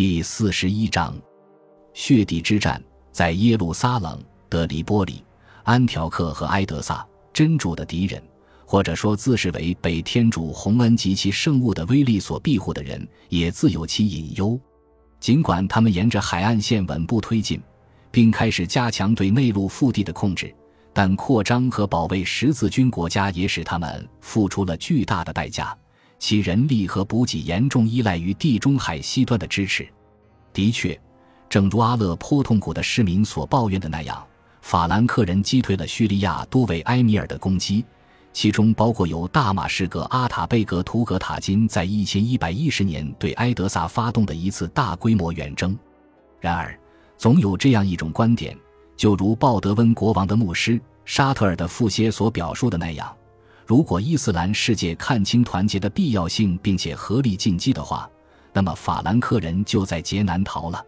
第四十一章，血地之战，在耶路撒冷、德里波里、安条克和埃德萨，真主的敌人，或者说自视为被天主洪恩及其圣物的威力所庇护的人，也自有其隐忧。尽管他们沿着海岸线稳步推进，并开始加强对内陆腹地的控制，但扩张和保卫十字军国家也使他们付出了巨大的代价。其人力和补给严重依赖于地中海西端的支持。的确，正如阿勒颇痛苦的市民所抱怨的那样，法兰克人击退了叙利亚多位埃米尔的攻击，其中包括由大马士革阿塔贝格图格塔金在一千一百一十年对埃德萨发动的一次大规模远征。然而，总有这样一种观点，就如鲍德温国王的牧师沙特尔的富歇所表述的那样。如果伊斯兰世界看清团结的必要性，并且合力进击的话，那么法兰克人就在劫难逃了。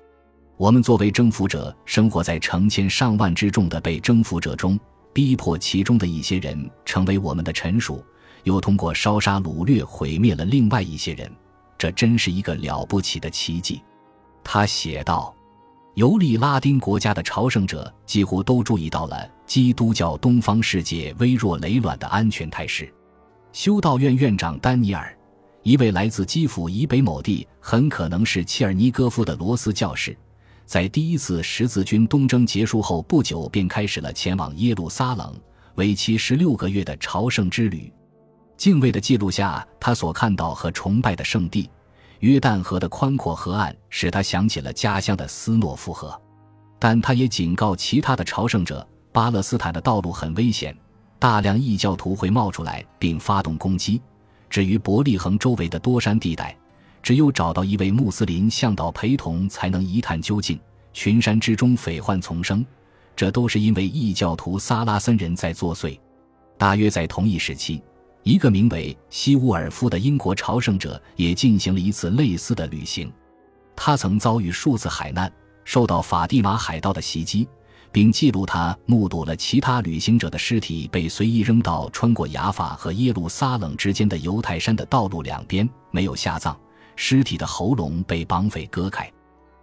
我们作为征服者，生活在成千上万之众的被征服者中，逼迫其中的一些人成为我们的臣属，又通过烧杀掳掠毁灭了另外一些人，这真是一个了不起的奇迹。他写道。游历拉丁国家的朝圣者几乎都注意到了基督教东方世界微弱累卵的安全态势。修道院院长丹尼尔，一位来自基辅以北某地，很可能是切尔尼戈夫的罗斯教士，在第一次十字军东征结束后不久便开始了前往耶路撒冷为期十六个月的朝圣之旅。敬畏的记录下他所看到和崇拜的圣地。约旦河的宽阔河岸使他想起了家乡的斯诺夫河，但他也警告其他的朝圣者：巴勒斯坦的道路很危险，大量异教徒会冒出来并发动攻击。至于伯利恒周围的多山地带，只有找到一位穆斯林向导陪同才能一探究竟。群山之中匪患丛生，这都是因为异教徒萨拉森人在作祟。大约在同一时期。一个名为西乌尔夫的英国朝圣者也进行了一次类似的旅行。他曾遭遇数次海难，受到法蒂玛海盗的袭击，并记录他目睹了其他旅行者的尸体被随意扔到穿过雅法和耶路撒冷之间的犹太山的道路两边，没有下葬，尸体的喉咙被绑匪割开。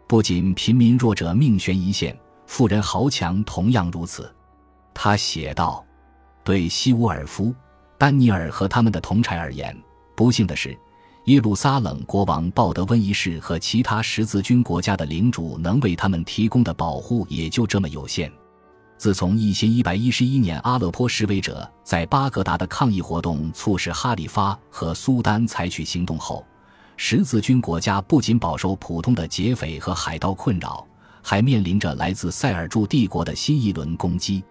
不仅贫民弱者命悬一线，富人豪强同样如此。他写道：“对西乌尔夫。”丹尼尔和他们的同差而言，不幸的是，耶路撒冷国王鲍德温一世和其他十字军国家的领主能为他们提供的保护也就这么有限。自从一千一百一十一年阿勒颇示威者在巴格达的抗议活动促使哈里发和苏丹采取行动后，十字军国家不仅饱受普通的劫匪和海盗困扰，还面临着来自塞尔柱帝国的新一轮攻击。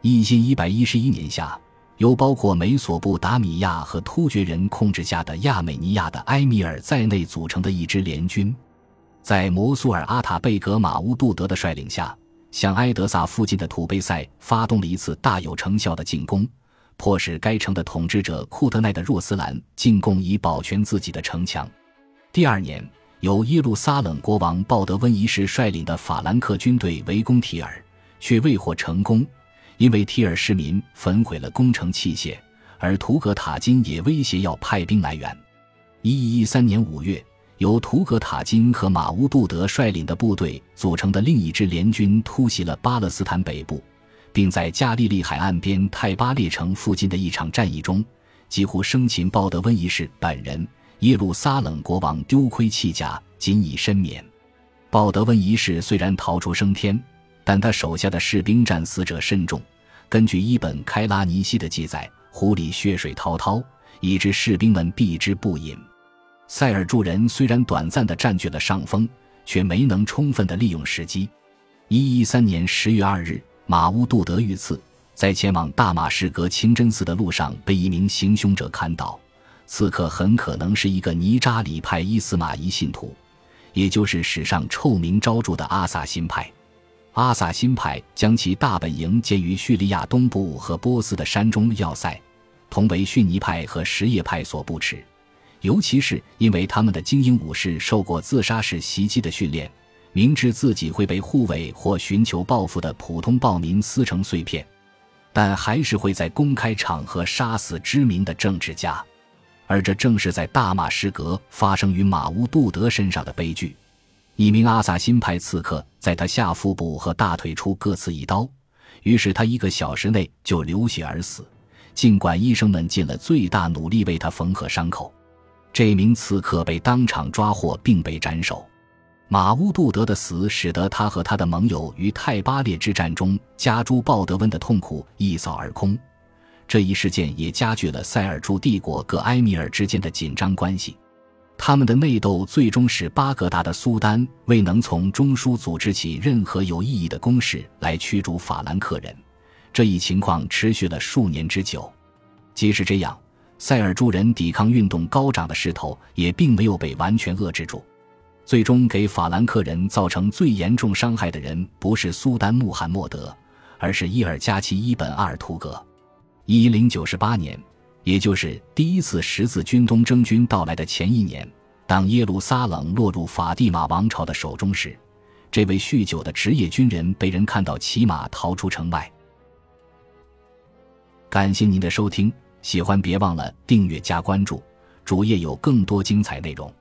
一千一百一十一年夏。由包括美索不达米亚和突厥人控制下的亚美尼亚的埃米尔在内组成的一支联军，在摩苏尔阿塔贝格马乌杜德的率领下，向埃德萨附近的土贝塞发动了一次大有成效的进攻，迫使该城的统治者库特奈的若斯兰进贡以保全自己的城墙。第二年，由耶路撒冷国王鲍德温一世率领的法兰克军队围攻提尔，却未获成功。因为提尔市民焚毁了工程器械，而图格塔金也威胁要派兵来援。一一一三年五月，由图格塔金和马乌杜德率领的部队组成的另一支联军突袭了巴勒斯坦北部，并在加利利海岸边泰巴列城附近的一场战役中，几乎生擒鲍德温一世本人。耶路撒冷国王丢盔弃甲，仅以身免。鲍德温一世虽然逃出升天。但他手下的士兵战死者甚众，根据伊本开拉尼西的记载，湖里血水滔滔，以致士兵们避之不饮。塞尔柱人虽然短暂地占据了上风，却没能充分地利用时机。一一三年十月二日，马乌杜德遇刺，在前往大马士革清真寺的路上被一名行凶者砍倒，刺客很可能是一个尼扎里派伊斯玛仪信徒，也就是史上臭名昭著的阿萨辛派。阿萨辛派将其大本营建于叙利亚东部和波斯的山中要塞，同为逊尼派和什叶派所不齿。尤其是因为他们的精英武士受过自杀式袭击的训练，明知自己会被护卫或寻求报复的普通暴民撕成碎片，但还是会在公开场合杀死知名的政治家。而这正是在大马士革发生于马乌杜德身上的悲剧。一名阿萨辛派刺客在他下腹部和大腿处各刺一刀，于是他一个小时内就流血而死。尽管医生们尽了最大努力为他缝合伤口，这名刺客被当场抓获并被斩首。马乌杜德的死使得他和他的盟友于泰巴列之战中加诸鲍德温的痛苦一扫而空。这一事件也加剧了塞尔柱帝国各埃米尔之间的紧张关系。他们的内斗最终使巴格达的苏丹未能从中枢组织起任何有意义的攻势来驱逐法兰克人。这一情况持续了数年之久。即使这样，塞尔柱人抵抗运动高涨的势头也并没有被完全遏制住。最终给法兰克人造成最严重伤害的人不是苏丹穆罕默德，而是伊尔加齐伊本阿尔图格。一零九十八年，也就是第一次十字军东征军到来的前一年，当耶路撒冷落入法蒂玛王朝的手中时，这位酗酒的职业军人被人看到骑马逃出城外。感谢您的收听，喜欢别忘了订阅加关注，主页有更多精彩内容。